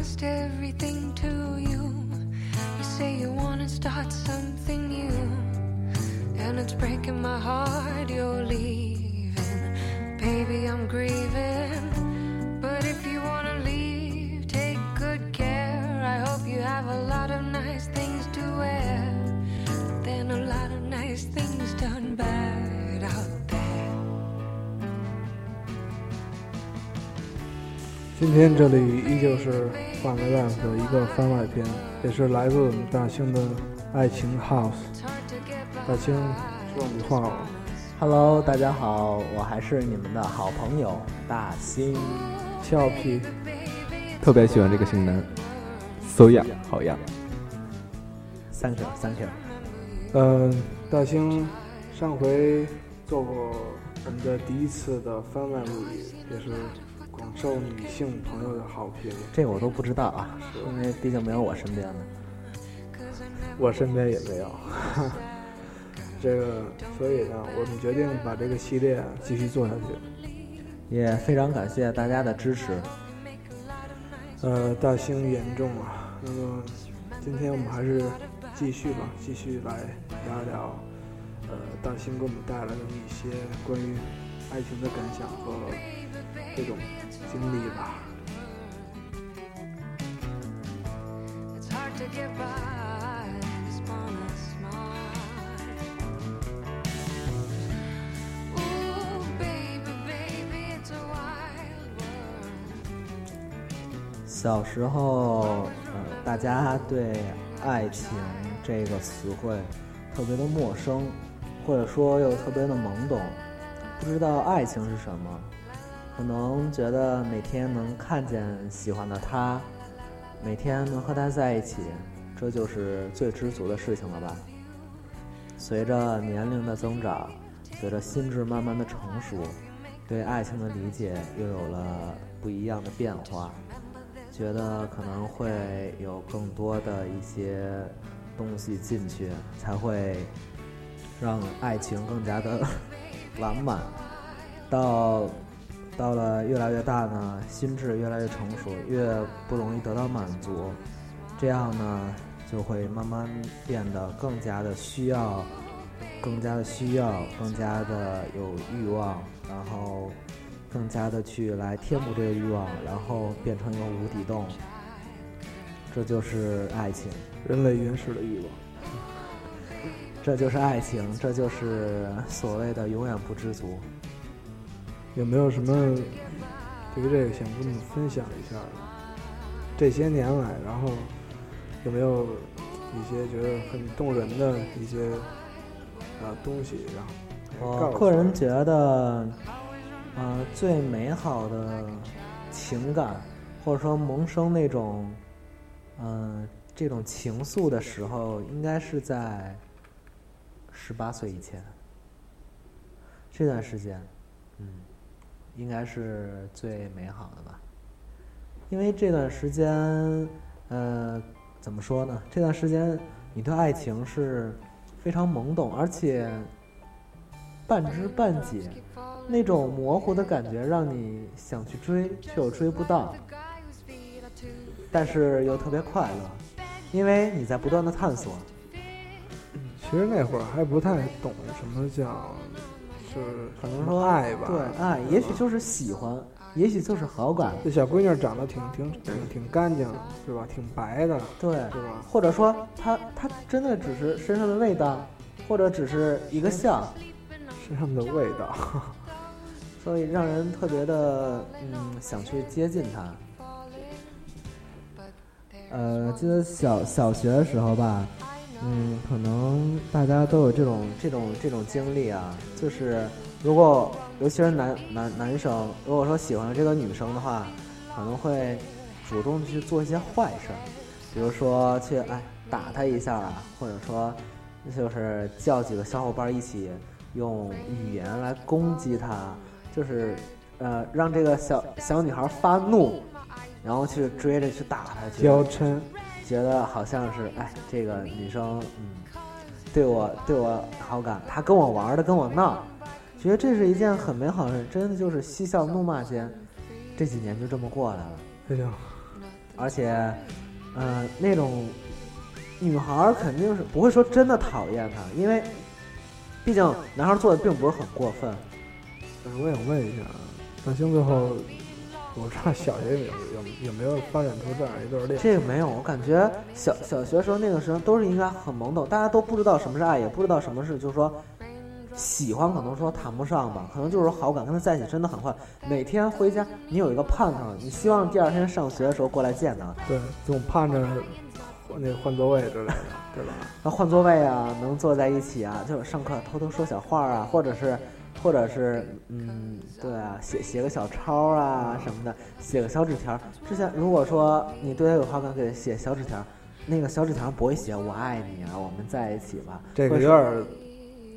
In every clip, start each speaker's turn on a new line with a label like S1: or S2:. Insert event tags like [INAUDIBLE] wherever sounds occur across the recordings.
S1: lost everything to you. You say you wanna start something new, and it's breaking my heart you're leaving. Baby, I'm grieving.
S2: 今天这里依旧是放个 rap 的一个番外篇，也是来自我们大兴的爱情 house。大兴说两句话吧。
S3: Hello，大家好，我还是你们的好朋友大兴。
S2: 俏皮，
S4: 特别喜欢这个型男，so 样好样。
S3: Thank you，Thank you。
S2: 嗯，大兴上回做过我们的第一次的番外录音，也是广受女性朋友的好评。
S3: 这个我都不知道啊，因为毕竟没有我身边的。
S2: 我身边也没有。这个，所以呢，我们决定把这个系列继续做下去。
S3: 也非常感谢大家的支持。
S2: 呃，大兴严重啊。那么，今天我们还是继续吧，继续来聊一聊，呃，大兴给我们带来的一些关于爱情的感想和这种经历吧。
S3: 小时候，呃，大家对爱情这个词汇特别的陌生，或者说又特别的懵懂，不知道爱情是什么，可能觉得每天能看见喜欢的他，每天能和他在一起，这就是最知足的事情了吧。随着年龄的增长，随着心智慢慢的成熟，对爱情的理解又有了不一样的变化。觉得可能会有更多的一些东西进去，才会让爱情更加的 [LAUGHS] 完满。到到了越来越大呢，心智越来越成熟，越不容易得到满足，这样呢就会慢慢变得更加的需要，更加的需要，更加的有欲望，然后更加的去来填补这个欲望，然后变成一个无底洞。这就是爱情，
S2: 人类原始的欲望。
S3: 这就是爱情，这就是所谓的永远不知足。
S2: 有没有什么对于这个想跟我们分享一下的？这些年来，然后有没有一些觉得很动人的一些呃东西？然后
S3: 我个人觉得，呃，最美好的情感，或者说萌生那种，嗯、这种情愫的时候，应该是在十八岁以前。这段时间，嗯，应该是最美好的吧。因为这段时间，呃，怎么说呢？这段时间你对爱情是非常懵懂，而且半知半解，那种模糊的感觉让你想去追，却又追不到，但是又特别快乐，因为你在不断的探索。
S2: 其实那会儿还不太懂什么叫是
S3: 可能说
S2: 爱吧，
S3: 对爱，也许就是喜欢，也许就是好感，
S2: 这小闺女长得挺挺挺挺干净，是吧？挺白的，
S3: 对，
S2: 是吧？
S3: 或者说她她真的只是身上的味道，或者只是一个笑，
S2: 身上的味道。
S3: 所以让人特别的嗯想去接近她。呃，记得小小学的时候吧，嗯，可能大家都有这种这种这种经历啊，就是如果尤其是男男男生，如果说喜欢这个女生的话，可能会主动去做一些坏事，比如说去哎打她一下啊，或者说就是叫几个小伙伴一起用语言来攻击她，就是呃让这个小小女孩发怒，然后去追着去打她去。
S2: 娇嗔，
S3: 觉得好像是哎，这个女生嗯，对我对我好感，她跟我玩的，跟我闹，觉得这是一件很美好的事，真的就是嬉笑怒骂间，这几年就这么过来了。
S2: 哎呀，
S3: 而且，嗯、那种女孩肯定是不会说真的讨厌他，因为毕竟男孩做的并不是很过分。
S2: 呃我想问一下啊，大兴最后，我不知道小学有有有没有发展出这样一段恋？
S3: 这个没有，我感觉小小学时候那个时候都是应该很懵懂，大家都不知道什么是爱，也不知道什么是就是说喜欢，可能说谈不上吧，可能就是好感，跟他在一起真的很快。每天回家，你有一个盼头，你希望第二天上学的时候过来见他，
S2: 对，总盼着换那个换座位之类的，对吧？
S3: 那换座位啊，能坐在一起啊，就是上课偷偷说小话啊，或者是，或者是，嗯，对啊，写写个小抄啊什么的，写个小纸条。之前如果说你对他有好感，给他写小纸条，那个小纸条上不会写“我爱你啊，我们在一起吧”，
S2: 这个有点儿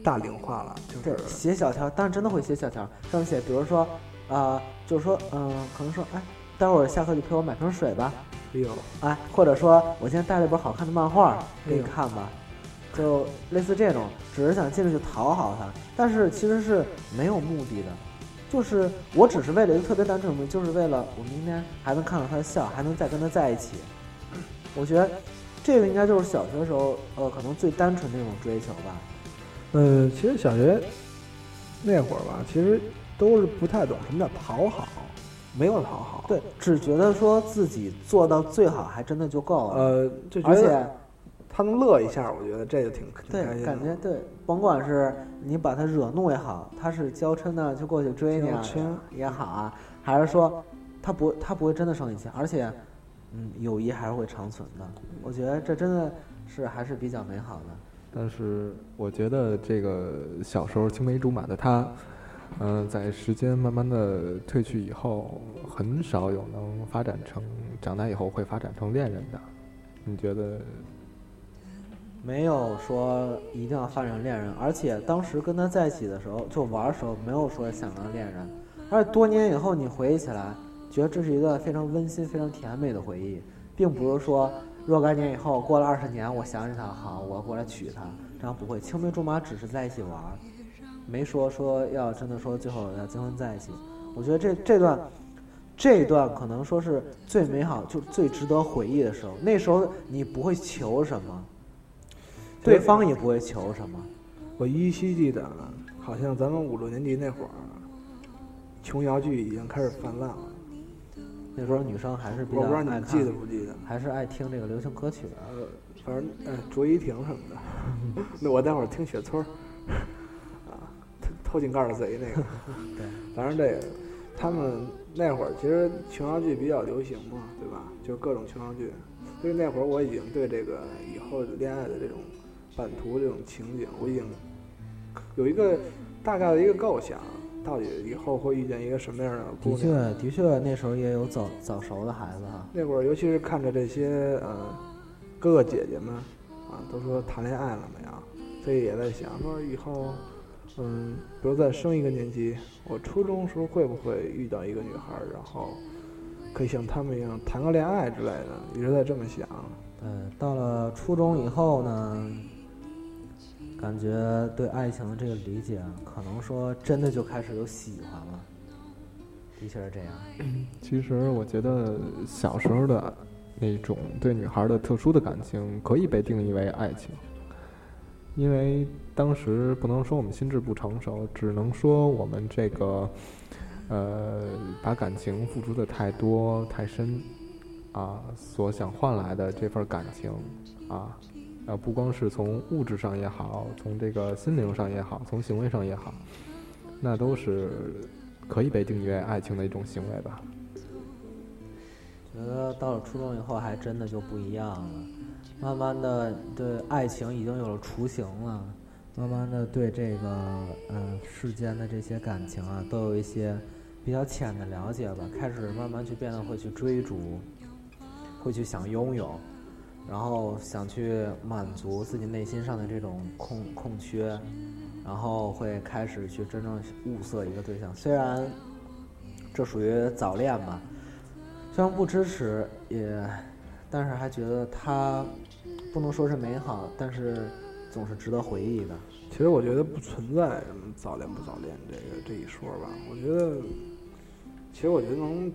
S2: 大龄化了，就是
S3: 写小条，但是真的会写小条，上面写，比如说，啊、就是说，嗯、可能说，哎，待会儿下课就陪我买瓶水吧，
S2: 哎呦，
S3: 哎，或者说我今天带了一本好看的漫画给你看吧，就类似这种，只是想进去讨好他，但是其实是没有目的的，就是我只是为了一个特别单纯的目的，就是为了我明天还能看到他的笑，还能再跟他在一起。我觉得这个应该就是小学时候呃可能最单纯的那种追求吧。
S2: 嗯，其实小学那会儿吧，其实都是不太懂什么叫讨好，没有讨好，
S3: 对，只觉得说自己做到最好，还真的就够了。
S2: 呃，就觉
S3: 而且
S2: 得他能乐一下，我觉得这就挺挺
S3: 对
S2: 开，心的。
S3: 感觉对，甭管是你把他惹怒也好，他是娇嗔呢就过去追你啊也好啊，还是说他不他不会真的生你气，而且嗯友谊还是会长存的。我觉得这真的是还是比较美好的。
S4: 但是我觉得这个小时候青梅竹马的他，嗯、在时间慢慢的褪去以后，很少有能发展成长大以后会发展成恋人的。你觉得？
S3: 没有说一定要发展恋人，而且当时跟他在一起的时候，就玩的时候没有说想当恋人，而且多年以后你回忆起来，觉得这是一个非常温馨、非常甜美的回忆，并不是说若干年以后过了二十年，我想起他，好，我要过来娶她，这样不会。青梅竹马只是在一起玩，没说说要真的说最后要结婚在一起。我觉得这这段。这段可能说是最美好，就最值得回忆的时候。那时候你不会求什么，对方也不会求什么。
S2: 我依稀记得，好像咱们五六年级那会儿，琼瑶剧已经开始泛滥了。
S3: 那时候女生还是比较
S2: 我不知道你们记得，不记得？
S3: 还是爱听这个流行歌曲的。
S2: 呃，反正呃，卓依婷什么的。[LAUGHS] 那我待会儿听雪村儿，啊，偷偷井盖儿的贼那个。[LAUGHS]
S3: 对，
S2: 反正这个，他们那会儿其实琼瑶剧比较流行嘛，对吧？就各种琼瑶剧。所以那会儿我已经对这个以后恋爱的这种版图、这种情景，我已经有一个大概的一个构想，到底以后会遇见一个什么样的姑
S3: 的
S2: 娘。
S3: 确，的确，那时候也有早早熟的孩子哈。
S2: 那会儿，尤其是看着这些呃哥哥姐姐们啊，都说谈恋爱了没有，所以也在想说以后，嗯，比如再升一个年级，我初中时候会不会遇到一个女孩儿，然后可以像他们一样谈个恋爱之类的，一直在这么想。
S3: 嗯，到了初中以后呢，感觉对爱情的这个理解，可能说真的就开始有喜欢了。的确是这样。[COUGHS]
S4: 其实我觉得小时候的那种对女孩的特殊的感情，可以被定义为爱情，因为当时不能说我们心智不成熟，只能说我们这个呃把感情付出的太多太深啊，所想换来的这份感情啊。啊，不光是从物质上也好，从这个心灵上也好，从行为上也好，那都是可以被定义为爱情的一种行为吧。
S3: 觉得到了初中以后，还真的就不一样了。慢慢的，对爱情已经有了雏形了。慢慢的，对这个呃世间的这些感情啊，都有一些比较浅的了解吧。开始慢慢去变得会去追逐，会去想拥有，然后想去满足自己内心上的这种空空缺，然后会开始去真正物色一个对象。虽然这属于早恋吧，虽然不支持，也，但是还觉得它不能说是美好，但是总是值得回忆的。
S2: 其实我觉得不存在什么早恋不早恋这个这一说吧。我觉得，其实我觉得能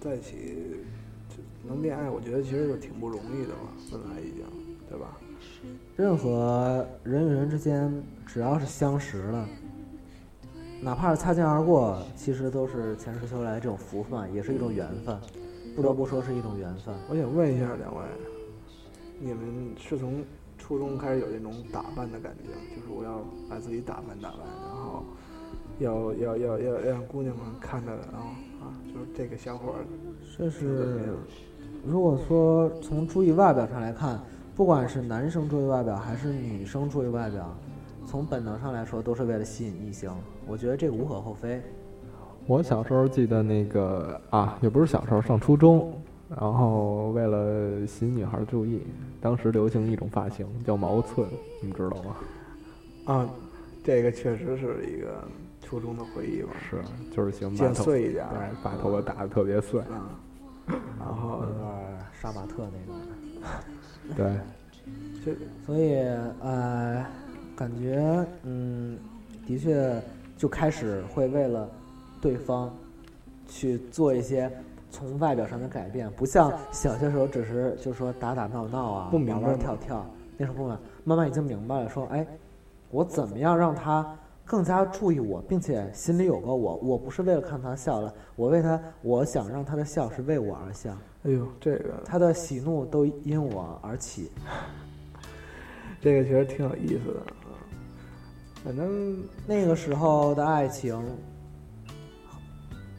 S2: 在一起，能恋爱，我觉得其实就挺不容易的了，本来已经，对吧？
S3: 任何人与人之间，只要是相识了，哪怕是擦肩而过，其实都是前世修来的这种福分，也是一种缘分。不得不说是一种缘分。
S2: 我想问一下两位，你们是从初中开始有这种打扮的感觉，就是我要把自己打扮打扮，然后要要要要要让姑娘们看着，然后啊，就是这个小伙儿
S3: 这是
S2: 样
S3: 如果说从注意外表上来看，不管是男生注意外表还是女生注意外表，从本能上来说都是为了吸引异性。我觉得这个无可厚非。
S4: 我小时候记得那个啊，也不是小时候，上初中，然后为了吸引女孩注意，当时流行一种发型叫毛寸，你们知道吗？
S2: 啊，这个确实是一个初中的回忆吧，
S4: 是，就是喜欢把
S2: 剪
S4: 头
S2: 碎一点
S4: 把头发打的特别碎。
S2: 啊，然后
S3: 有点杀马特那种。
S4: 对，
S2: 就
S3: 所以呃，感觉嗯，的确就开始会为了对方去做一些从外表上的改变，不像小些时候只是就说打打闹闹啊，
S2: 不明白
S3: 玩玩跳跳，那时候不明白，慢慢已经明白了，说哎，我怎么样让他更加注意我，并且心里有个我，我不是为了看他笑了，我为他，我想让他的笑是为我而笑，
S2: 哎呦，这个
S3: 他的喜怒都因我而起。[LAUGHS]
S2: 这个确实挺有意思的啊。反正
S3: 那个时候的爱情，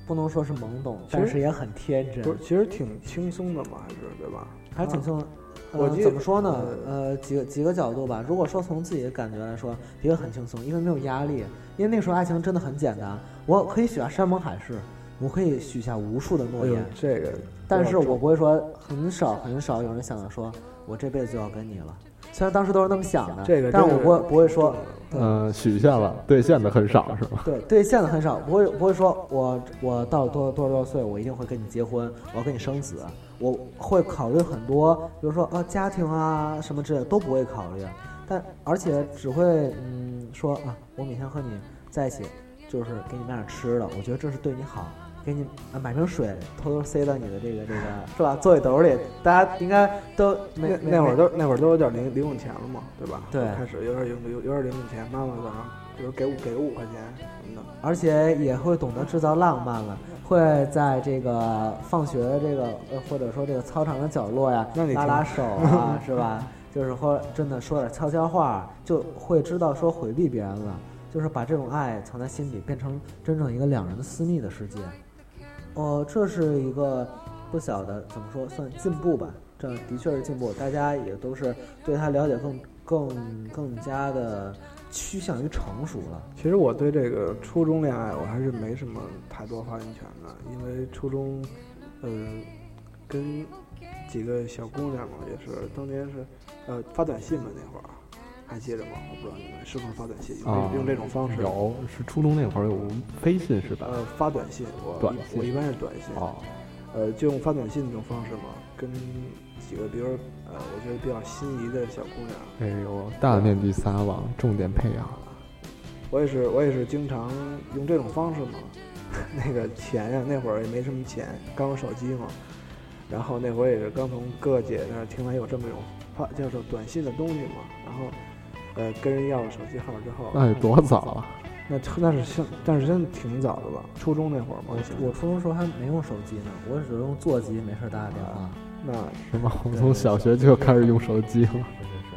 S3: 不能说是懵懂，但是也很天真
S2: 不，是，其实挺轻松的嘛，还是对吧？
S3: 还挺轻松。呃
S2: 我
S3: 怎么说呢？呃，几个几个角度吧。如果说从自己的感觉来说，的确很轻松，因为没有压力。因为那时候爱情真的很简单，我可以许下山盟海誓，我可以许下无数的诺言，，
S2: 这个
S3: 但是我不会说很少很少有人想到说我这辈子就要跟你了。虽然当时都是那么想的，
S2: 这个
S3: 但是我不会不会说对
S4: 嗯、许下了，兑现的很少，是吗？
S3: 对，兑现的很少，不会不会说我我到多多少多少岁，我一定会跟你结婚，我要跟你生子，我会考虑很多，比如说啊家庭啊什么之类的都不会考虑，但而且只会嗯说啊，我每天和你在一起，就是给你买点吃的，我觉得这是对你好。给你啊买瓶水，偷偷塞到你的这个这个是吧？座位兜里，大家应该都
S2: 那那会儿都那会儿都有点零零用钱了嘛，对吧？
S3: 对
S2: 开始有点有有有点零用钱，妈妈早上比如给五给五块钱什么的。
S3: 而且也会懂得制造浪漫了，会在这个放学的这个呃或者说这个操场的角落呀拉拉手啊，[LAUGHS] 是吧？就是或真的说点悄悄话，就会知道说回避别人了，就是把这种爱藏在心底，变成真正一个两人的私密的世界。哦，这是一个不小的怎么说算进步吧？这的确是进步，大家也都是对他了解更更更加的趋向于成熟了。
S2: 其实我对这个初中恋爱我还是没什么太多发言权的，因为初中，呃，跟几个小姑娘嘛，也是当年是，呃，发短信嘛那会儿，还记着吗？我不知道你们是不是发短信，用这、
S4: 啊
S2: 用这种方式。
S4: 有，是初中那会儿有飞信是吧？
S2: 呃，发短信，我
S4: 短信
S2: 我一般是短信，
S4: 哦，
S2: 呃，就用发短信这种方式嘛，跟几个比如呃，我觉得比较心仪的小姑娘，
S4: 哎呦，大面积撒网，重点培养。
S2: 我也是，我也是经常用这种方式嘛。[LAUGHS] 那个钱呀，那会儿也没什么钱，刚有手机嘛。然后那会儿也是刚从哥哥姐那儿听来有这么一种发叫做短信的东西嘛。然后，呃，跟人要了手机号之后，
S4: 那得多早啊！
S2: 那那是像，但是真的挺早的吧？初中那会儿嘛，
S3: 我我初中时候还没用手机呢，我只用座机，没事儿打打电话。
S2: 那
S4: 是吗？我从小学就开始用手机了。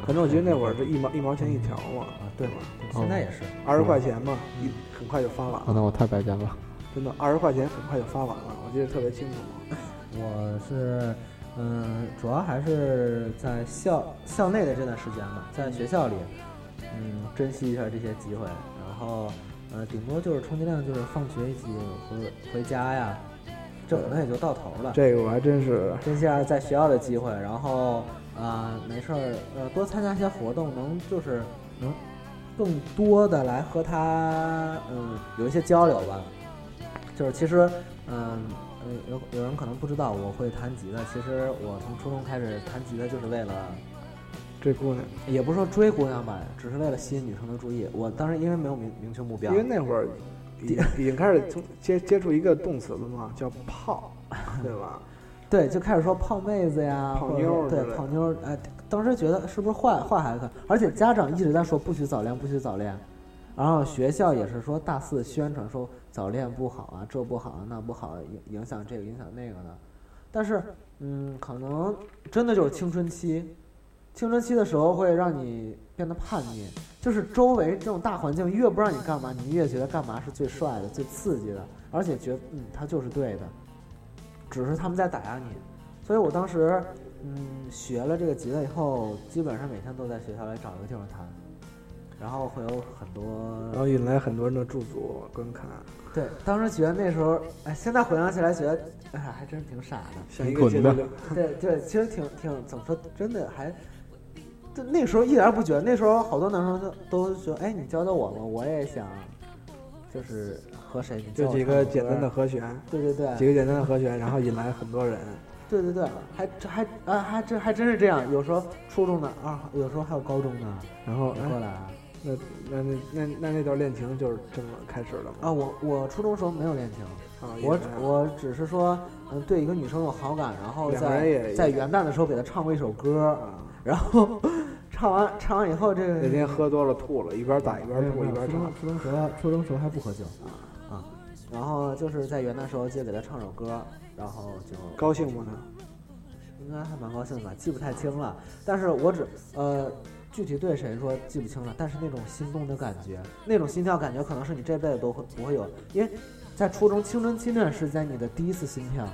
S2: 反正我觉得那会儿是一毛一毛钱一条嘛，
S3: 啊，对
S2: 吧？
S3: 现在也是。
S2: 二十块钱嘛，一很快就发完
S4: 啊，
S2: 了，
S4: 那我太败家了。
S2: 真的二十块钱很快就发完了，我记得特别清楚。[LAUGHS]
S3: 我是，嗯，主要还是在校校内的这段时间吧，在学校里，嗯，珍惜一下这些机会，然后，呃，顶多就是充其量就是放学一起回回家呀，这可能也就到头了。
S2: 这个我还真是
S3: 珍惜一下在学校的机会，然后啊、呃没事儿呃多参加一些活动，能就是能更多的来和他嗯有一些交流吧。就是其实嗯呃有有人可能不知道我会弹吉他，其实我从初中开始弹吉他就是为了，
S2: 追姑娘，
S3: 也不是说追姑娘吧，只是为了吸引女生的注意。我当时因为没有明明确目标
S2: 因，为那会儿已经 [LAUGHS] 已经开始从接接触一个动词了嘛，叫泡，[LAUGHS] 对吧？
S3: 对，就开始说泡妹子呀，
S2: 泡妞儿之类的
S3: 泡妞儿，哎，当时觉得是不是坏坏孩子？而且家长一直在说不许早恋，不许早恋，然后学校也是说大肆宣传说早恋不好啊，这不好啊，那不好，影影响这个影响那个的。但是，嗯，可能真的就是青春期，青春期的时候会让你变得叛逆，就是周围这种大环境越不让你干嘛，你越觉得干嘛是最帅的、最刺激的，而且觉得嗯，他就是对的。只是他们在打压你，所以我当时，嗯，学了这个吉他以后，基本上每天都在学校里找一个地方弹，然后会有很多，
S2: 然后引来很多人的驻足观看，
S3: 对，当时觉得那时候，哎，现在回想起来觉得，哎，还真是挺傻的，
S2: 像一个节奏流，
S3: 对对，其实挺挺怎么说，真的还，就那时候一点儿不觉得，那时候好多男生都都说，哎，你教教我吧，我也想，就是和谁，你
S2: 就几个简单的和弦，
S3: 对对对，
S2: 几个简单的和弦，然后引来很多人。
S3: 对对对，还这还啊还这还真是这样，有时候初中的啊，有时候还有高中的
S2: 然后
S3: 也过
S2: 哎，
S3: 来。
S2: 那那那那那那段恋情就是这么开始了吗？
S3: 啊，我我初中时候没有恋情，
S2: 啊，
S3: 我我只是说，嗯，对一个女生有好感，然后在在元旦的时候给她唱过一首歌，
S2: 啊，
S3: 然后唱完唱完以后，这个
S2: 那天喝多了吐了，一边打一边吐一边
S3: 初中
S2: 唱。
S3: 初中时候初中时候还不喝酒啊，然后就是在元旦时候就给他唱首歌，然后就
S2: 高兴吗？他
S3: 应该还蛮高兴的吧，记不太清了。但是我只呃，具体对谁说记不清了，但是那种心动的感觉，那种心跳感觉，可能是你这辈子都会不会有，因为在初中青春期那段时间，你的第一次心跳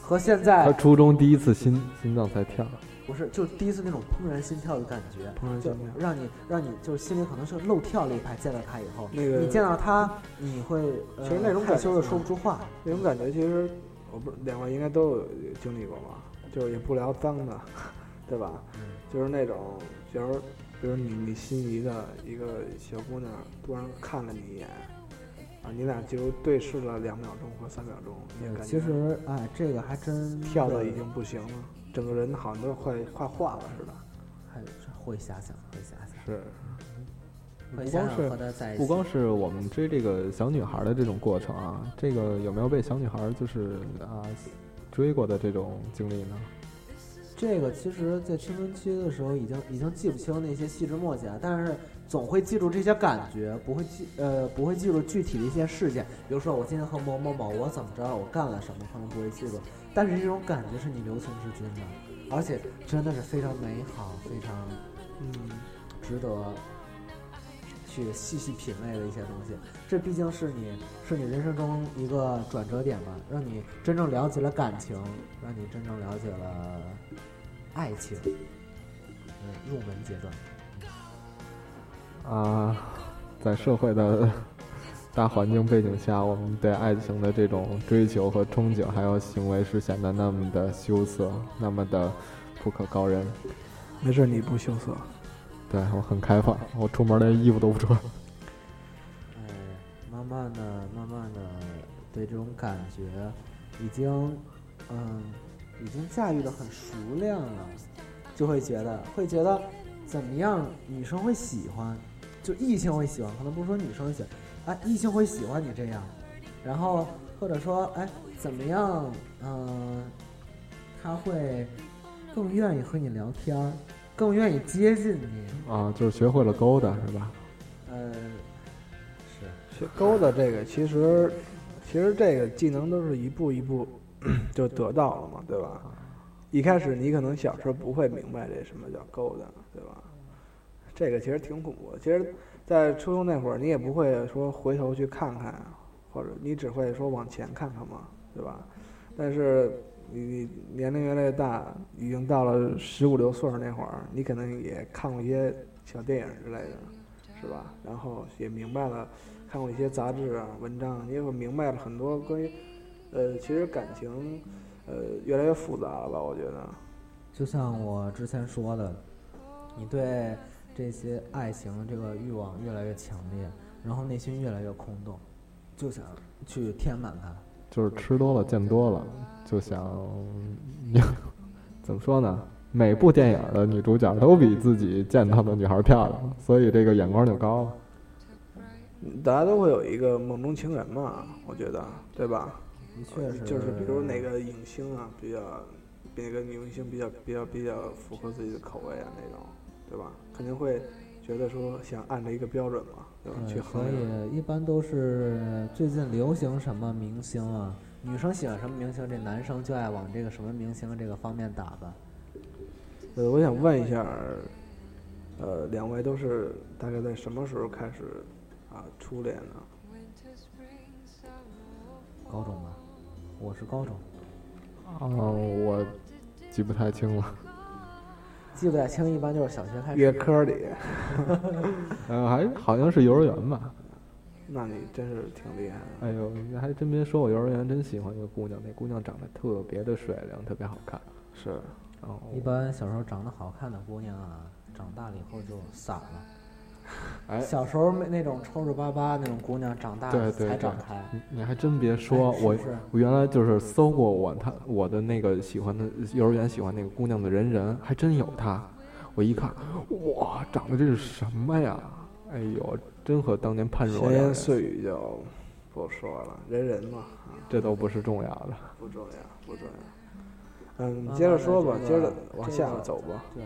S3: 和现在
S4: 他
S3: 在
S4: 初中第一次心心脏才跳，
S3: 不是，就是第一次那种怦然心跳的感觉，
S2: 怦然心跳
S3: 让你让你就是心里可能是漏跳了一拍，见到他以后，
S2: 那个
S3: 你见到他，你会呃
S2: 其实那种
S3: 害
S2: 感觉
S3: 羞的说不出话，
S2: 那种感觉，其实我不两位应该都有经历过吧？就是也不聊脏的，对吧？就是那种，比如比如你你心仪的一个小姑娘突然看了你一眼，啊，你俩就对视了两秒钟或三秒钟，你也感觉
S3: 其实哎，这个还真
S2: 跳的已经不行了，整个人好像都快快化了似的。
S3: 还是会遐想，会遐想。
S4: 是不光是。不光是我们追这个小女孩的这种过程啊，这个有没有被小女孩就是啊追过的这种经历呢？
S3: 这个，其实，在青春期的时候已经已经记不清那些细枝末节了，但是总会记住这些感觉，不会记呃不会记住具体的一些事件。比如说我今天和某某某我怎么着，我干了什么，可能不会记住，但是这种感觉是你留存至今的，而且真的是非常美好，非常
S2: 嗯，
S3: 值得去细细品味的一些东西。这毕竟是你是你人生中一个转折点吧，让你真正了解了感情，让你真正了解了爱情，嗯，入门阶段。
S4: 啊，在社会的大环境背景下，我们对爱情的这种追求和憧憬，还有行为是显得那么的羞涩，那么的不可告人。
S2: 没事，你不羞涩。
S4: 对我很开放，我出门连衣服都不穿。
S3: 哎，慢慢的、慢慢的，对这种感觉已经，嗯，已经驾驭的很熟练了，就会觉得，会觉得怎么样，女生会喜欢，就异性会喜欢，可能不是说女生喜欢，哎，异性会喜欢你这样，然后或者说，哎，怎么样，嗯、他会更愿意和你聊天儿，更愿意接近你，
S4: 啊，就是学会了勾搭是吧？
S3: 呃，是。
S2: 学勾搭这个，其实其实这个技能都是一步一步 [CLEARS THROAT] 就得到了嘛，对吧？一开始你可能小时候不会明白这什么叫勾搭，对吧？这个其实挺恐怖。其实，在初中那会儿，你也不会说回头去看看，或者你只会说往前看看嘛，对吧？但是你年龄越来越大，已经到了十五六岁那会儿，你可能也看过一些小电影之类的，是吧？然后也明白了，看过一些杂志啊、文章，你也会明白了很多关于，呃，其实感情，呃，越来越复杂了吧？我觉得，
S3: 就像我之前说的，你对这些爱情的这个欲望越来越强烈，然后内心越来越空洞，就想去填满它。
S4: 就是吃多了见多了，就想 [LAUGHS] 怎么说呢？每部电影的女主角都比自己见到的女孩漂亮，所以这个眼光就高了。
S2: 大家都会有一个梦中情人嘛，我觉得，对吧？
S3: 的确是，
S2: 就是比如哪个影星啊，比较哪个女明星比较比较比较符合自己的口味啊那种，对吧？肯定会觉得说想按着一个标准嘛，对吧？去衡量。
S3: 以一般都是最近流行什么明星啊，女生喜欢什么明星，这男生就爱往这个什么明星这个方面打扮。
S2: 呃，我想问一下，呃，两位都是大概在什么时候开始啊初恋呢？
S3: 高中吧，我是高中，
S4: 哦，我记不太清了。
S3: 记不太清，一般就是小学开始。学。
S2: 科里，[LAUGHS]
S4: 呃，还好像是幼儿园吧。
S2: 那你真是挺厉害的。
S4: 哎呦，你还真别说，我幼儿园真喜欢一个姑娘，那姑娘长得特别的水灵，特别好看。
S2: 是，
S4: 然后
S3: 一般小时候长得好看的姑娘啊，长大了以后就散了。
S4: 哎，
S3: 小时候没那种抽抽巴巴那种姑娘，长大了
S4: 对对对
S3: 才长开。
S4: 你你还真别说，我
S3: 哎是是
S4: 我原来就是搜过我他我的那个喜欢的幼儿园喜欢那个姑娘的人人，还真有她。我一看，哇，长得这是什么呀？哎呦，真和当年判若
S2: 闲言。碎语就不说了，人人嘛，啊，
S4: 这都不是重要的。
S2: 不重要，不重要。嗯，
S3: 慢
S2: 接着说吧，接着往下走吧。
S3: 对，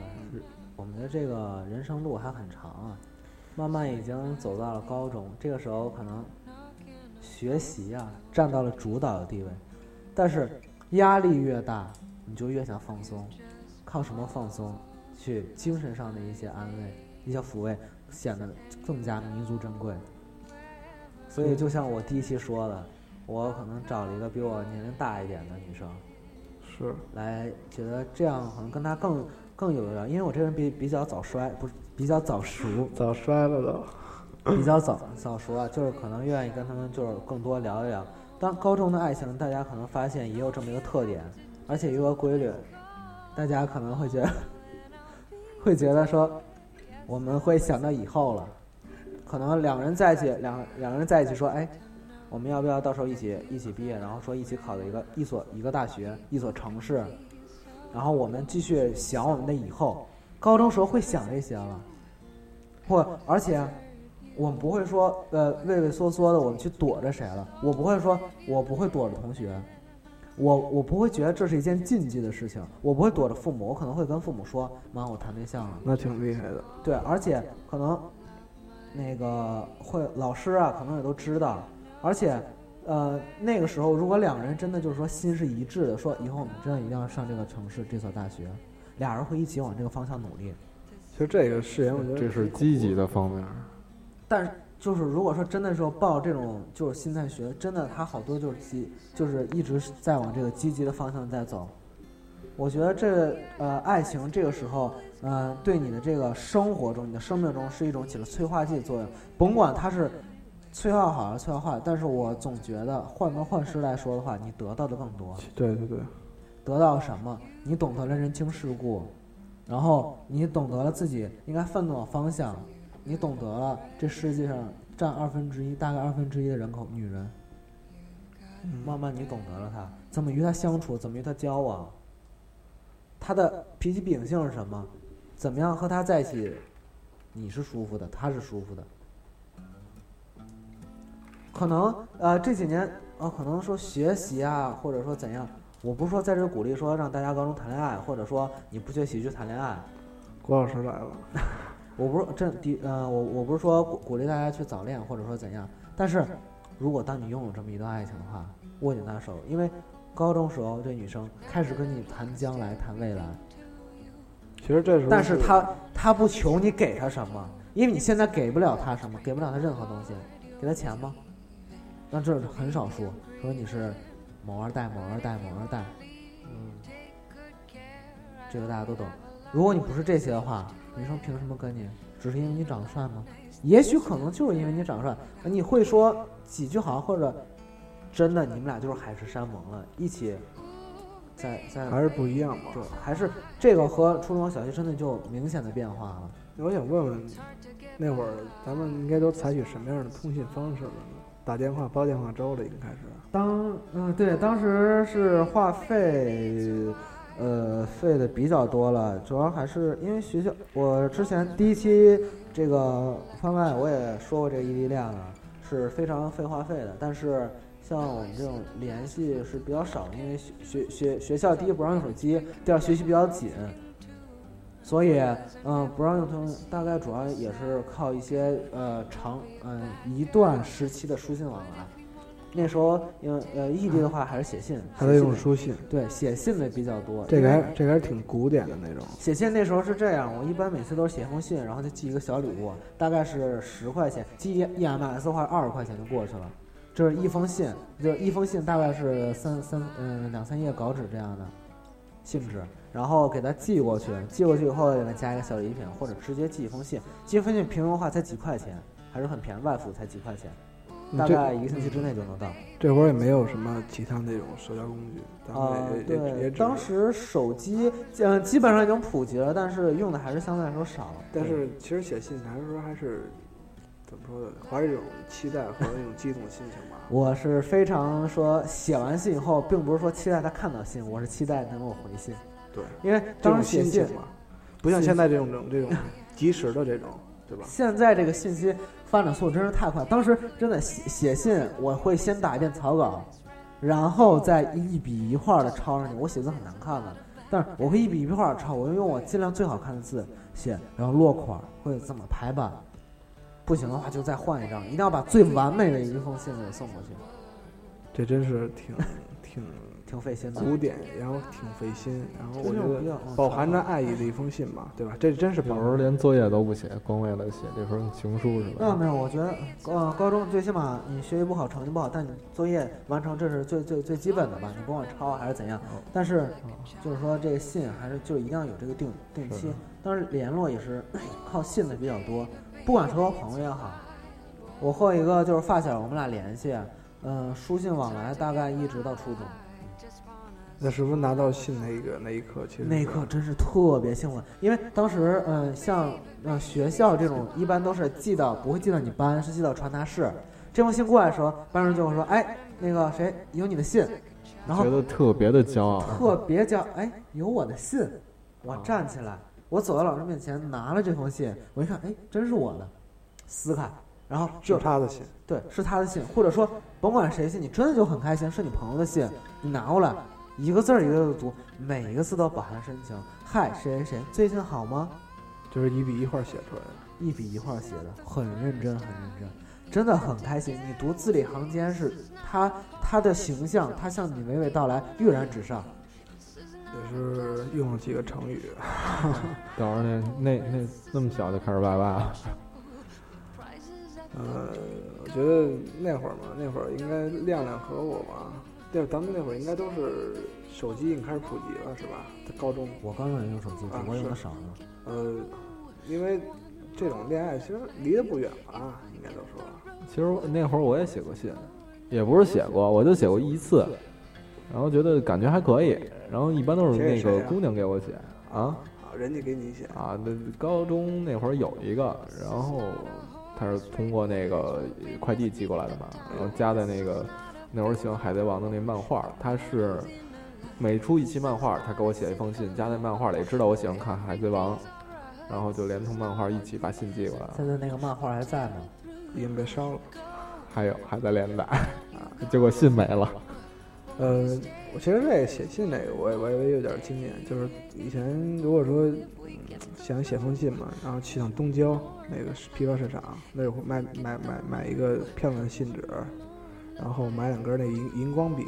S3: 我们的这个人生路还很长啊，慢慢已经走到了高中，这个时候可能学习啊占到了主导的地位，但是压力越大，你就越想放松，靠什么放松？去精神上的一些安慰、一些抚慰，显得更加弥足珍贵。所以，就像我第一期说的，我可能找了一个比我年龄大一点的女生，
S2: 是，
S3: 来觉得这样可能跟她更更有缘，因为我这个人比比较早衰，不是比较早熟，
S2: 早衰了都。
S3: 比较早早熟啊，就是可能愿意跟他们就是更多聊一聊。当高中的爱情，大家可能发现也有这么一个特点，而且有个规律，大家可能会觉得 [LAUGHS] 会觉得说，我们会想到以后了，可能两个人在一起，两两个人在一起说，哎，我们要不要到时候一起一起毕业，然后说一起考的一个一所一个大学一所城市，然后我们继续想我们的以后。高中时候会想这些了，或而且我们不会说呃畏畏缩缩的我们去躲着谁了，我不会说我不会躲着同学，我我不会觉得这是一件禁忌的事情，我不会躲着父母，我可能会跟父母说妈我谈对象了。
S2: 那挺厉害的。
S3: 对，而且可能那个会老师啊，可能也都知道，而且呃那个时候，如果两个人真的就是说心是一致的，说以后我们真的一定要上这个城市这所大学，俩人会一起往这个方向努力。
S2: 其实这个誓言，我觉得
S4: 这是积极的方面。
S3: 但是就是如果说真的说抱这种就是心态学，真的他好多就是积，就是一直在往这个积极的方向在走。我觉得这呃爱情这个时候，呃对你的这个生活中、你的生命中是一种起了催化剂作用，甭管它是催化好还是催化坏，但是我总觉得患得患失来说的话，你得到的更多。
S2: 对对对，
S3: 得到什么？你懂得了人情世故，然后你懂得了自己应该奋斗的方向，你懂得了这世界上占二分之一，大概二分之一的人口女人，慢慢你懂得了她怎么与她相处，怎么与她交往，她的脾气秉性是什么，怎么样和她在一起，你是舒服的，她是舒服的。可能呃这几年呃可能说学习啊，或者说怎样，我不是说在这鼓励说让大家高中谈恋爱，或者说你不学习去谈恋爱，
S2: 郭老师来了。[LAUGHS]
S3: 我不是这第呃我我不是说鼓鼓励大家去早恋或者说怎样，但是如果当你拥有这么一段爱情的话，握紧她的手，因为高中时候这女生开始跟你谈将来谈未来，
S2: 其实这时候，
S3: 但是她她不求你给她什么，因为你现在给不了她什么，给不了她任何东西，给她钱吗？那这是很少数，说你是某二代某二代某二代，
S2: 嗯，
S3: 这个大家都懂。如果你不是这些的话，女生凭什么跟你？只是因为你长得帅吗？也许可能就是因为你长得帅，你会说几句好，或者真的你们俩就是海誓山盟了，一起在在
S2: 还是不一样吧。
S3: 对，还是这个和初中小学真的就明显的变化了。
S2: 我想问问，那会儿咱们应该都采取什么样的通信方式了呢？打电话、煲电话粥了，已经开始。
S3: 当嗯对，当时是话费，呃费的比较多了，主要还是因为学校，我之前第一期这个番外我也说过这个异地恋了，是非常费话费的，但是像我们这种联系是比较少，因为学学学学校第一不让用手机，第二学习比较紧，所以嗯不让用通，大概主要也是靠一些呃长嗯、一段时期的书信往来。那时候因为呃异地的话还是写信，
S2: 还得用书信，
S3: 对写信的比较多。
S2: 这个还这个还是挺古典的那种。
S3: 写信那时候是这样，我一般每次都是写一封信，然后就寄一个小礼物，大概是十块钱，寄 EMS 的话二十块钱就过去了。就是一封信，就是一封信大概是三三嗯两三页稿纸这样的信纸，然后给他寄过去，寄过去以后给他加一个小礼品，或者直接寄一封信，寄一封信平邮的话才几块钱，还是很便宜，外服才几块钱，大概一个星期之内就能到。
S2: 这会儿也没有什么其他那种社交工具，当
S3: 啊
S2: 时，也
S3: 当时手机嗯基本上已经普及了，但是用的还是相对来说少。
S2: 但是其实写信来说还是怎么说呢，怀着一种期待和一种激动的心情吧。[LAUGHS]
S3: 我是非常说写完信以后，并不是说期待他看到信，我是期待能给我回信，
S2: 对，
S3: 因为当时写信，
S2: 嘛，不像现在这种这种这种及时的这种，对吧？
S3: 现在这个信息发展速度真是太快。当时真的写写信，我会先打一遍草稿，然后再一笔一画的抄上去。我写字很难看的，但是我会一笔一画的抄，我会用我尽量最好看的字写，然后落款会怎么排版。不行的话就再换一张，一定要把最完美的一封信给送过去，
S2: 这真是挺挺
S3: 挺费心的。
S2: 古典，然后挺费心，然后我觉
S3: 种比较
S2: 饱含着爱意的一封信嘛，对吧？这真是
S4: 有时候连作业都不写，光为了写这封情书是吧？
S3: 没有没有，我觉得呃高中最起码你学习不好，成绩不好，但你作业完成这是最最最基本的吧，你甭管抄还是怎样。但是就是说这个信还是就一定要有这个定定期
S4: 是，
S3: 当然联络也是靠信的比较多，不管是和朋友也好，我和一个就是发小，我们俩联系，嗯、书信往来大概一直到初中。
S2: 那是不是拿到信那个那一刻，其实
S3: 那一刻真是特别兴奋，因为当时嗯、像呃学校这种一般都是寄到不会寄到你班，是寄到传达室。这封信过来的时候，班主任就会说：“哎，那个谁有你的信。”然后
S4: 觉得特别的骄傲。
S3: 特别骄傲哎有我的信，我站起来，我走到老师面前拿了这封信，我一看哎真是我的，撕开，然后
S2: 是
S3: 就
S2: 他的信，
S3: 对是他的信，或者说甭管谁信，你真的就很开心，是你朋友的信，你拿过来，一个字儿一个字儿地读，每一个字都饱含深情。嗨，谁谁谁最近好吗？
S2: 就是一笔一画写出来的。
S3: 一笔一画写的，很认真，很认真，真的很开心。你读字里行间是他他的形象，他向你娓娓道来，跃然纸上。
S2: 也是用了几个成语，[LAUGHS]
S4: 到时候那那那那么小就开始拜拜了，
S2: 呃，我觉得那会儿嘛，那会儿应该亮亮和我吧，那咱们那会儿应该都是手机已经开始普及了，是吧？在高中，
S3: 我刚用用手机，
S2: 啊
S3: 我用的少呢。
S2: 呃，因为这种恋爱其实离得不远吧，应该都说。
S4: 其实那会儿我也写过信，也不是写过，我就写过一次，然后觉得感觉还可以，然后一般都是那个姑娘给我写啊
S2: 啊，人家给你写，
S4: 啊，那高中那会儿有一个，然后他是通过那个快递寄过来的嘛，然后加在那个那会儿喜欢海贼王的那漫画，他是每出一期漫画，他给我写一封信，加在漫画里，知道我喜欢看海贼王，然后就连同漫画一起把信寄过来。
S3: 现在那个漫画还在吗？
S2: 已经被烧了。
S4: 还有还在连载，啊 [LAUGHS] 结果信没了。
S2: 呃，我其实这个写信这个，我也我也有点经验，就是以前如果说、嗯想写封信嘛，然后去趟东郊那个批发市场，那会买买买买一个漂亮的信纸，然后买两根那荧荧光笔，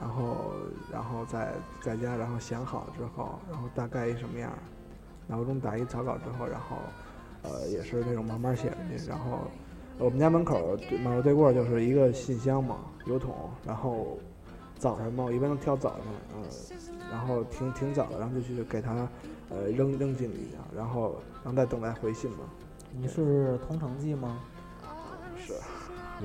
S2: 然后然后在在家，然后想好之后，然后大概一什么样儿，脑中打一草稿之后，然后呃也是那种慢慢写上去，然后我们家门口对马路对过就是一个信箱嘛，邮筒，然后早上嘛，我一般都挑早上，嗯、然后挺挺早的，然后就去给他呃扔扔进里头，然后然后再等待回信嘛。
S3: 你是同城记吗？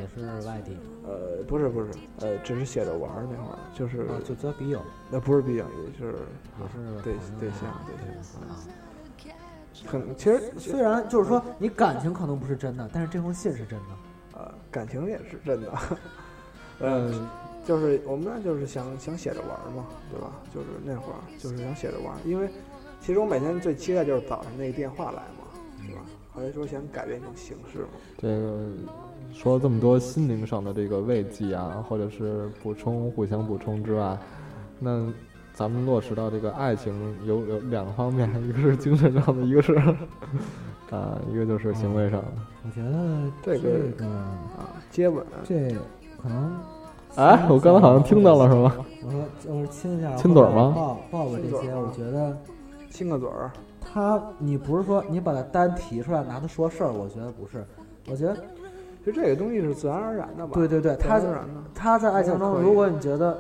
S2: 是，
S3: 也是外地
S2: 呃，不是不是，呃，只是写着玩儿那会儿，就是
S3: 啊，就做笔友，
S2: 那不是笔友，也是
S3: 也是
S2: 对对
S3: 啊
S2: 象对
S3: 对
S2: 象
S3: 啊。
S2: 很其实
S3: 虽然就是说你感情可能不是真的，但是这封信是真的。
S2: 呃感情也是真的，[LAUGHS] 嗯，就是我们那就是想想写着玩儿嘛，对吧？就是那会儿就是想写着玩儿，因为其实我每天最期待就是早上那个电话来嘛，是吧？后来说想改变一种形式嘛，
S4: 这个说了这么多心灵上的这个慰藉啊，或者是补充、互相补充之外，那咱们落实到这个爱情有有两个方面，一个是精神上的，一个是啊，一个就是行为上的。
S3: 我觉得
S2: 这
S3: 个
S2: 个啊，接吻，
S3: 这可能
S4: 哎，我刚才好像听到了，是吗？
S3: 我说就是亲一下，
S4: 亲嘴儿吗
S3: 抱抱个这些，我觉得
S2: 亲个嘴儿，
S3: 他你不是说你把他单提出来拿他说事儿，我觉得不是，我觉得
S2: 其实这个东西是自然而然的吧？
S3: 对对对，他
S2: 自然的。
S3: 他在爱情中，如果你觉得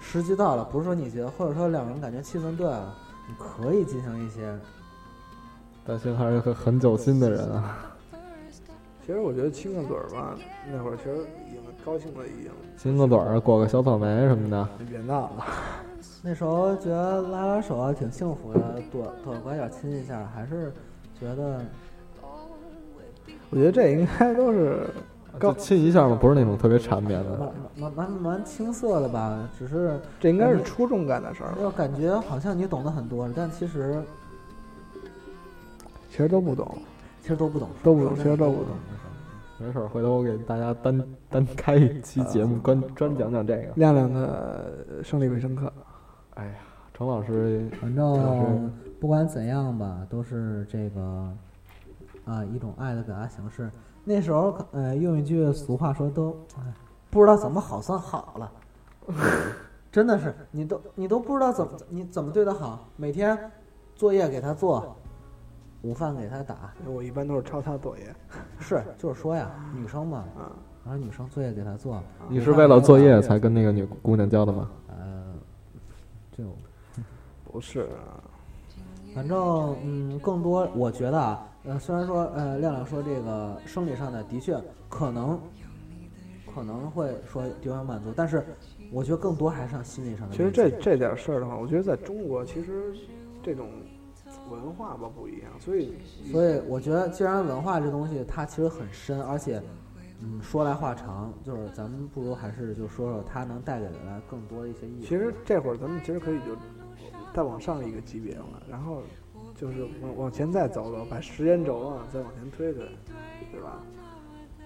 S3: 时机到了，不是说你觉得，或者说两个人感觉气氛对了，你可以进行一些
S4: 大兴还是个很走心的人啊。
S2: 其实我觉得亲个嘴儿吧，那会儿其实已经高兴了已经
S4: 亲个嘴儿，裹个小草莓什么的，
S2: 别闹了。
S3: 那时候觉得拉拉手啊挺幸福的，躲躲拐角亲一下，还是觉得
S2: 我觉得这应该都是
S4: 就亲一下嘛，不是那种特别缠绵的。
S3: 蛮蛮蛮蛮青涩的吧，只是
S2: 这应该是初中干的事儿，
S3: 要感觉好像你懂得很多，但其实
S2: 其实都不懂。
S3: 其实都不懂，
S2: 都不懂其实都不懂
S4: 没事儿，回头我给大家单单开一期节目，专专讲讲这个。
S2: 亮亮的生理卫生课，
S4: 哎呀，程老师
S3: 反正不管怎样吧，都是这个啊一种爱的表达形式。那时候呃用一句俗话说都，哎，不知道怎么好算好了，真的是你都你都不知道怎么你怎么对他好，每天作业给他做，午饭给他打，
S2: 我一般都是抄他作业
S3: 是就是说呀，女生嘛，
S2: 啊。
S3: 然后女生作业给他做，
S4: 你是为了作业才跟那个女姑娘交的吗？
S3: 呃，就
S2: 不是啊，
S3: 反正嗯，更多我觉得啊，呃，虽然说呃，亮亮说这个生理上的的确可能可能会说丢人满足，但是我觉得更多还是上心理上的
S2: 其实。这这点事儿的话，我觉得在中国其实这种文化吧不一样，所以
S3: 所以我觉得，既然文化这东西它其实很深，而且嗯说来话长，就是咱们不如还是就说说它能带给来更多的一些意义。
S2: 其实这会儿咱们其实可以就再往上一个级别了，然后就是往往前再走走，把时间轴啊再往前推推，对吧？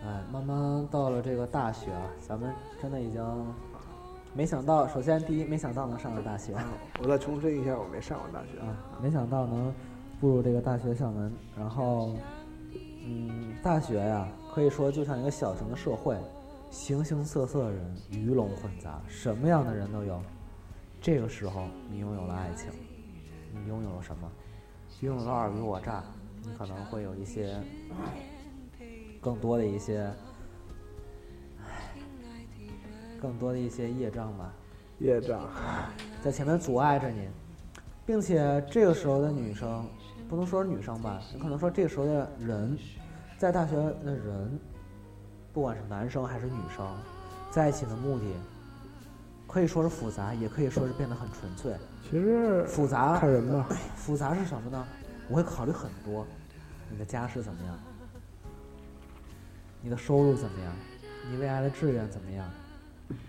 S3: 哎，慢慢到了这个大学啊，咱们真的已经没想到，首先第一没想到能上了大学。
S2: 啊，我再重申一下，我没上过大学
S3: 啊，没想到能步入这个大学校门，然后，嗯，大学呀，可以说就像一个小型的社会，形形色色的人，鱼龙混杂，什么样的人都有。这个时候，你拥有了爱情，你拥有了什么？拥有了尔虞我诈，你可能会有一些更多的一些，唉，更多的一些业障吧。
S2: 业障，[LAUGHS]
S3: 在前面阻碍着你，并且这个时候的女生，不能说是女生吧，你可能说这个时候的人，在大学的人，不管是男生还是女生，在一起的目的，可以说是复杂，也可以说是变得很纯粹。
S2: 其实
S3: 复杂
S2: 看人吧，
S3: 复杂是什么呢？我会考虑很多，你的家世怎么样，你的收入怎么样，你未来的志愿怎么样，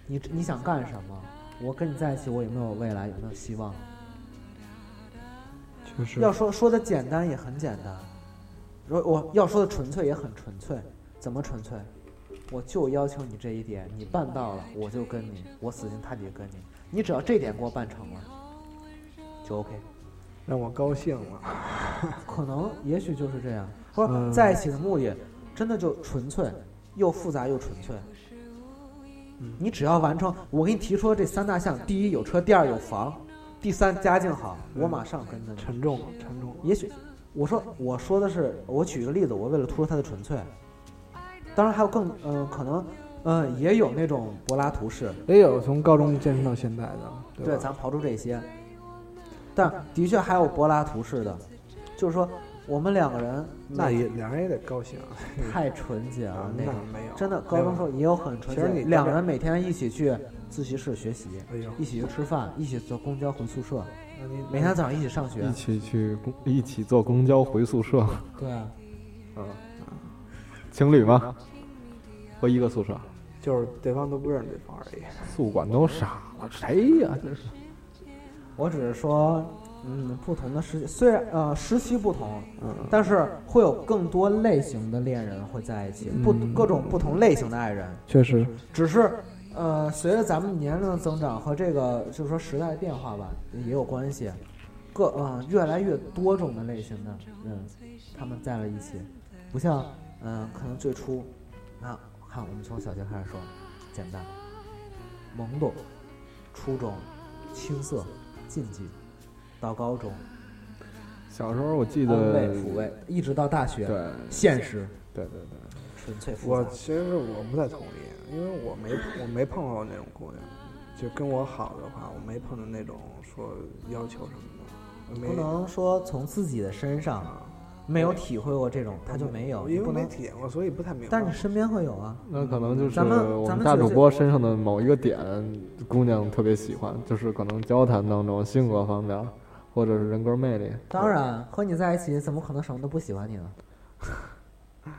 S3: 你你想干什么？我跟你在一起，我有没有未来，有没有希望？
S2: 就是
S3: 要说说的简单也很简单，我我要说的纯粹也很纯粹。怎么纯粹？我就要求你这一点，你办到了，我就跟你，我死心塌地跟你。你只要这点给我办成了，就 OK。
S2: 让我高兴了。[LAUGHS]
S3: 可能也许就是这样，不是
S2: 嗯
S3: 在一起的目的真的就纯粹，又复杂又纯粹。
S2: 嗯
S3: 你只要完成我给你提出的这三大项：第一有车，第二有房，第三家境好，我马上跟着你。
S2: 沉重，沉重。
S3: 也许我说我说的是，我举一个例子，我为了突出它的纯粹。当然还有更嗯、呃可能嗯、呃也有那种柏拉图式，
S2: 也有从高中健身到现在的，对
S3: 对，咱刨出这些，但的确还有柏拉图式的，就是说我们两个人
S2: 那也两人也得高兴啊。[LAUGHS]
S3: 太纯洁了
S2: 啊，
S3: 那种。
S2: 那没有，
S3: 真的，高中时候也有很纯洁，
S2: 其实你
S3: 两个人每天一起去自习室学习，一起去吃饭，一起坐公交回宿舍，每天早上一起上学
S4: 一。起去公一起坐公交回宿舍，
S3: 对啊，
S4: 嗯，情侣吗？或一个宿舍？
S2: 就是对方都不认识对方而已。
S4: 宿管都傻了，谁呀？这是
S3: 我只是说，嗯，不同的时期，虽然呃时期不同，
S2: 嗯，
S3: 但是会有更多类型的恋人会在一起，不
S2: 嗯
S3: 各种不同类型的爱人，
S2: 确实，
S3: 只是呃随着咱们年龄的增长和这个就是说时代的变化吧，也有关系，各呃越来越多种的类型的人，他们在了一起，不像嗯、呃可能最初，那看我们从小学开始说，简单，懵懂，初中，青涩，禁忌，到高中，
S4: 小时候我记
S3: 安慰
S4: 得，
S3: 抚慰，一直到大学，
S4: 对
S3: 现实，
S4: 对对对，
S3: 纯粹复杂。
S2: 我其实我不太同意，因为我没我没碰到过那种姑娘，就跟我好的话，我没碰到那种说要求什么的，我没
S3: 不能说从自己的身上
S2: 啊，
S3: 没有体会过这种，他就没有，
S2: 因为
S3: 不能。
S2: 没体验过，所以不太明白。
S3: 但是你身边会有啊，
S4: 那可能就是
S3: 咱们
S4: 大主播身上的某一个点，姑娘特别喜欢，就是可能交谈当中性格方面，或者是人格魅力。
S3: 当然和你在一起，怎么可能什么都不喜欢你呢？[LAUGHS]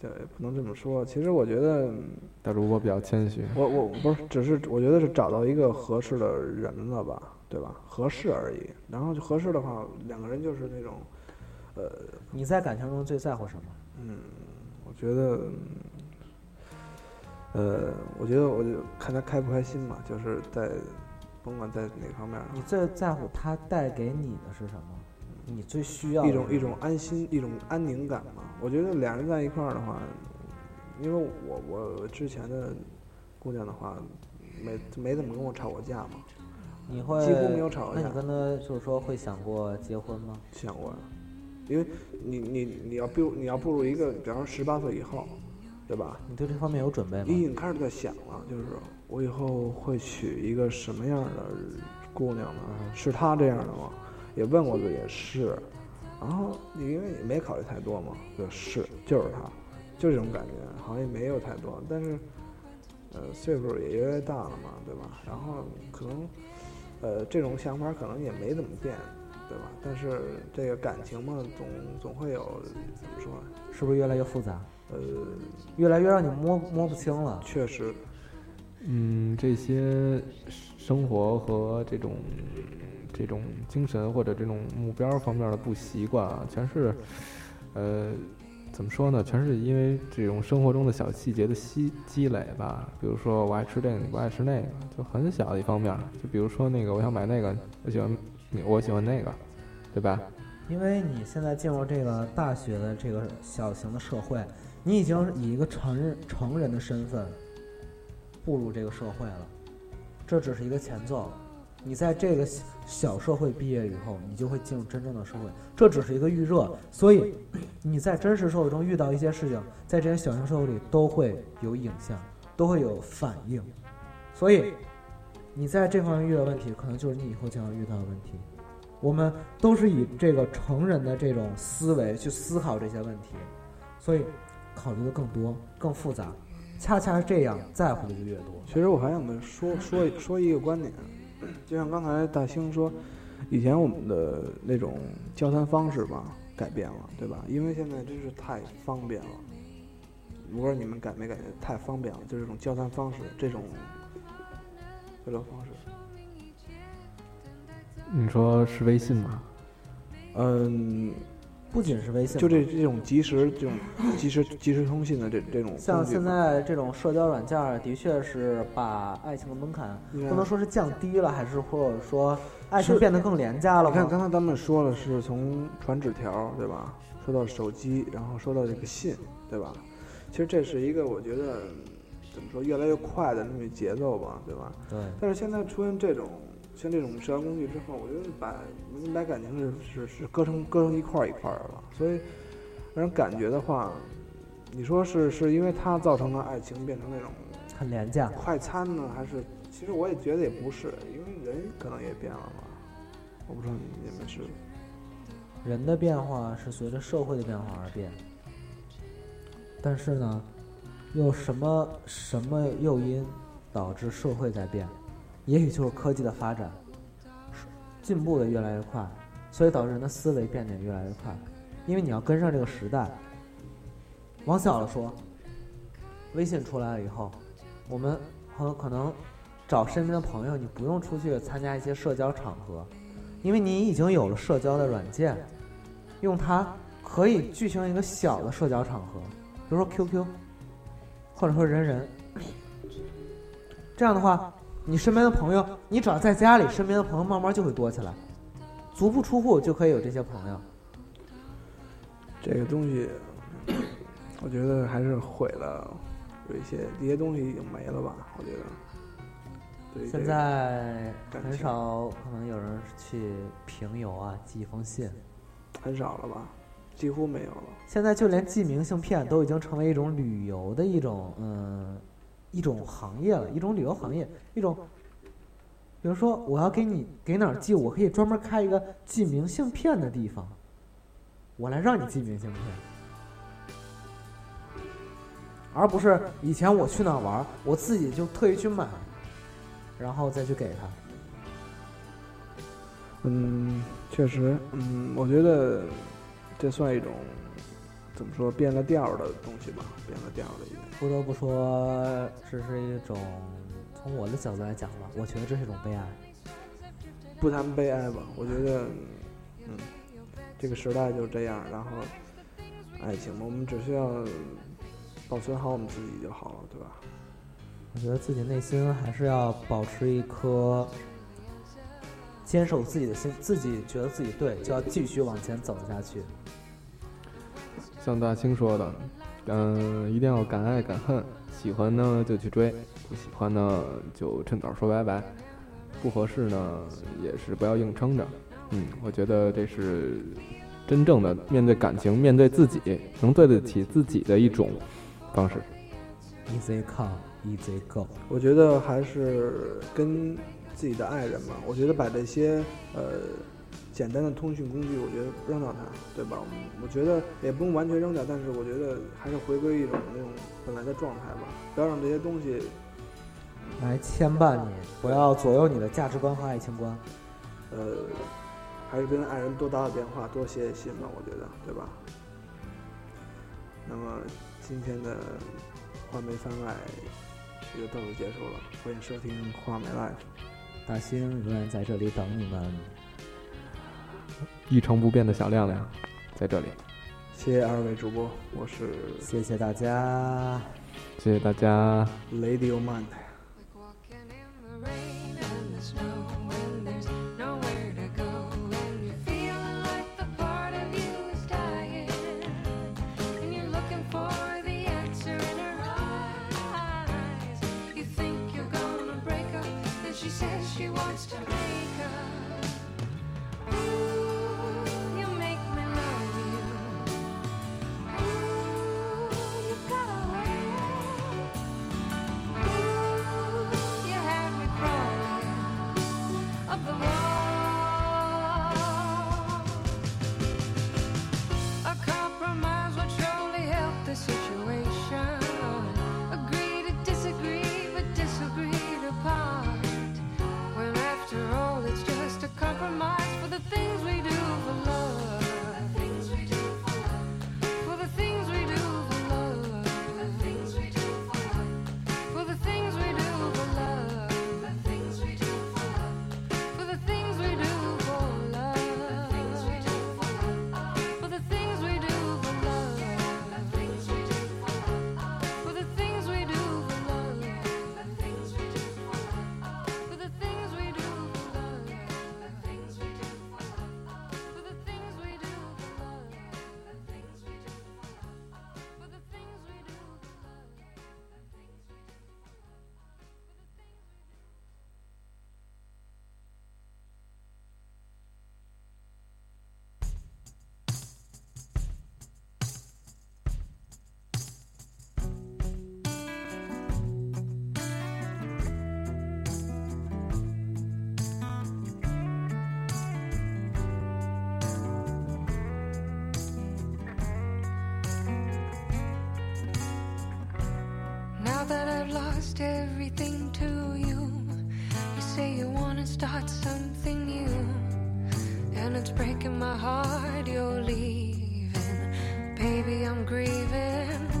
S2: 这也不能这么说。其实我觉得，
S4: 大主播比较谦虚，
S2: 我我不是，只是我觉得是找到一个合适的人了吧，对吧？合适而已。然后就合适的话，两个人就是那种，呃，
S3: 你在感情中最在乎什么？
S2: 嗯，我觉得，呃，我觉得我就看他开不开心嘛，就是在，甭管在哪方面，
S3: 你最在乎他带给你的是什么？你最需要
S2: 一种一种安心，一种安宁感嘛。我觉得两人在一块儿的话，因为我我之前的姑娘的话，没没怎么跟我吵过架嘛，
S3: 你会
S2: 几乎没有吵过架
S3: 那你跟他就是说会想过结婚吗？
S2: 想过，因为你你你要步你要步入一个，比方说十八岁以后，对吧？
S3: 你对这方面有准备吗
S2: 你已？经开始在想了，就是我以后会娶一个什么样的姑娘呢？是她这样的吗？也问过自己，是。然后你因为也没考虑太多嘛，就是就是她，就这种感觉，好像也没有太多。但是，呃，岁数也越来越大了嘛，对吧？然后可能，呃，这种想法可能也没怎么变，对吧？但是这个感情嘛，总总会有怎么说呢？
S3: 是不是越来越复杂？
S2: 呃，
S3: 越来越让你摸摸不清了。
S2: 确实，
S4: 嗯，这些生活和这种这种精神或者这种目标方面的不习惯啊，全是，呃，怎么说呢？全是因为这种生活中的小细节的积积累吧。比如说我爱吃这个，你不爱吃那个，就很小的一方面。就比如说那个我想买那个，我喜欢你，你我喜欢那个，对吧？
S3: 因为你现在进入这个大学的这个小型的社会，你已经以一个成人成人的身份步入这个社会了，这只是一个前奏。你在这个小社会毕业以后，你就会进入真正的社会，这只是一个预热。所以你在真实社会中遇到一些事情，在这些小型社会里都会有影像，都会有反应。所以你在这方面遇到问题，可能就是你以后将要遇到的问题。我们都是以这个成人的这种思维去思考这些问题，所以考虑的更多、更复杂。恰恰是这样，在乎的就越多。
S2: 其实我还想再说说说一个观点，就像刚才大兴说，以前我们的那种交谈方式吧改变了，对吧？因为现在真是太方便了，我不知道你们感没感觉太方便了？就这种交谈方式，这种交流方式，
S4: 你说是微信吗？
S2: 嗯，
S3: 不仅是微信，
S2: 就这这种即时这种即时即时通信的这这种
S3: 像现在这种社交软件，的确是把爱情的门槛不能说是降低了，还是或者说爱情变得更廉价了
S2: 你看？刚才咱们说了是从传纸条，对吧？说到手机，然后说到这个信，对吧？其实这是一个我觉得怎么说越来越快的那么一节奏吧，对吧？
S3: 对，
S2: 但是现在出现这种像这种社交工具之后，我觉得把人把感情是是是割成割成一块儿一块儿的了，所以让人感觉的话，你说是是因为它造成了爱情变成那种
S3: 很廉价。
S2: 快餐呢，还是其实我也觉得也不是，因为人可能也变了吧。我不知道你们是
S3: 人的变化是随着社会的变化而变，但是呢，有什么什么诱因导致社会在变？也许就是科技的发展，进步的越来越快，所以导致人的思维变得越来越快。因为你要跟上这个时代。往小了说，微信出来了以后，我们很可能找身边的朋友，你不用出去参加一些社交场合，因为你已经有了社交的软件，用它可以聚成一个小的社交场合，比如说 QQ，或者说人人。这样的话，你身边的朋友，你只要在家里，身边的朋友慢慢就会多起来，足不出户就可以有这些朋友。
S2: 这个东西，我觉得还是毁了，有一些这些东西已经没了吧？我觉得。
S3: 现在很少可能有人去平邮啊，寄一封信。
S2: 很少了吧？几乎没有了。
S3: 现在就连寄明信片都已经成为一种旅游的一种嗯一种行业了，一种旅游行业，一种。比如说，我要给你给哪儿寄，我可以专门开一个寄明信片的地方，我来让你寄明信片，而不是以前我去哪儿玩，我自己就特意去买，然后再去给他。
S2: 嗯，确实，嗯，我觉得这算一种怎么说变了调儿的东西吧，变了调儿的一个。
S3: 不得不说，这是一种从我的角度来讲吧，我觉得这是一种悲哀。
S2: 不谈悲哀吧，我觉得，嗯，这个时代就是这样。然后，爱情嘛，我们只需要保存好我们自己就好了，对吧？
S3: 我觉得自己内心还是要保持一颗坚守自己的心，自己觉得自己对，就要继续往前走下去。
S4: 像大清说的，嗯、一定要敢爱敢恨，喜欢呢就去追，不喜欢呢就趁早说拜拜，不合适呢也是不要硬撑着。嗯，我觉得这是真正的面对感情、面对自己，能对得起自己的一种方式。
S3: Easy come, easy go。
S2: 我觉得还是跟自己的爱人嘛，我觉得把这些呃简单的通讯工具，我觉得扔掉它，对吧？我觉得也不用完全扔掉，但是我觉得还是回归一种那种本来的状态吧，不要让这些东西
S3: 来牵绊你，不要左右你的价值观和爱情观。
S2: 呃，还是跟爱人多打打电话，多写写信吧，我觉得，对吧？那么今天的画眉番外就到此结束了，欢迎收听画眉 Life。
S3: 大兴永远在这里等你们。
S4: 一成不变的小亮亮，在这里，
S2: 谢谢二位主播，我是
S3: 谢谢大家。
S4: 谢谢大家。
S2: Lady o Man。
S1: Like walking she wants to lost everything to you, you say you wanna start something new. And it's breaking my heart you're leaving. Baby, I'm grieving.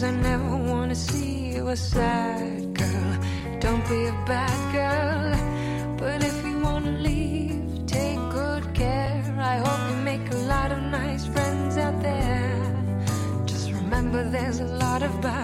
S1: Cause I never wanna see you a sad girl. Don't be a bad girl. But if you wanna leave, take good care. I hope you make a lot of nice friends out there. Just remember there's a lot of bad.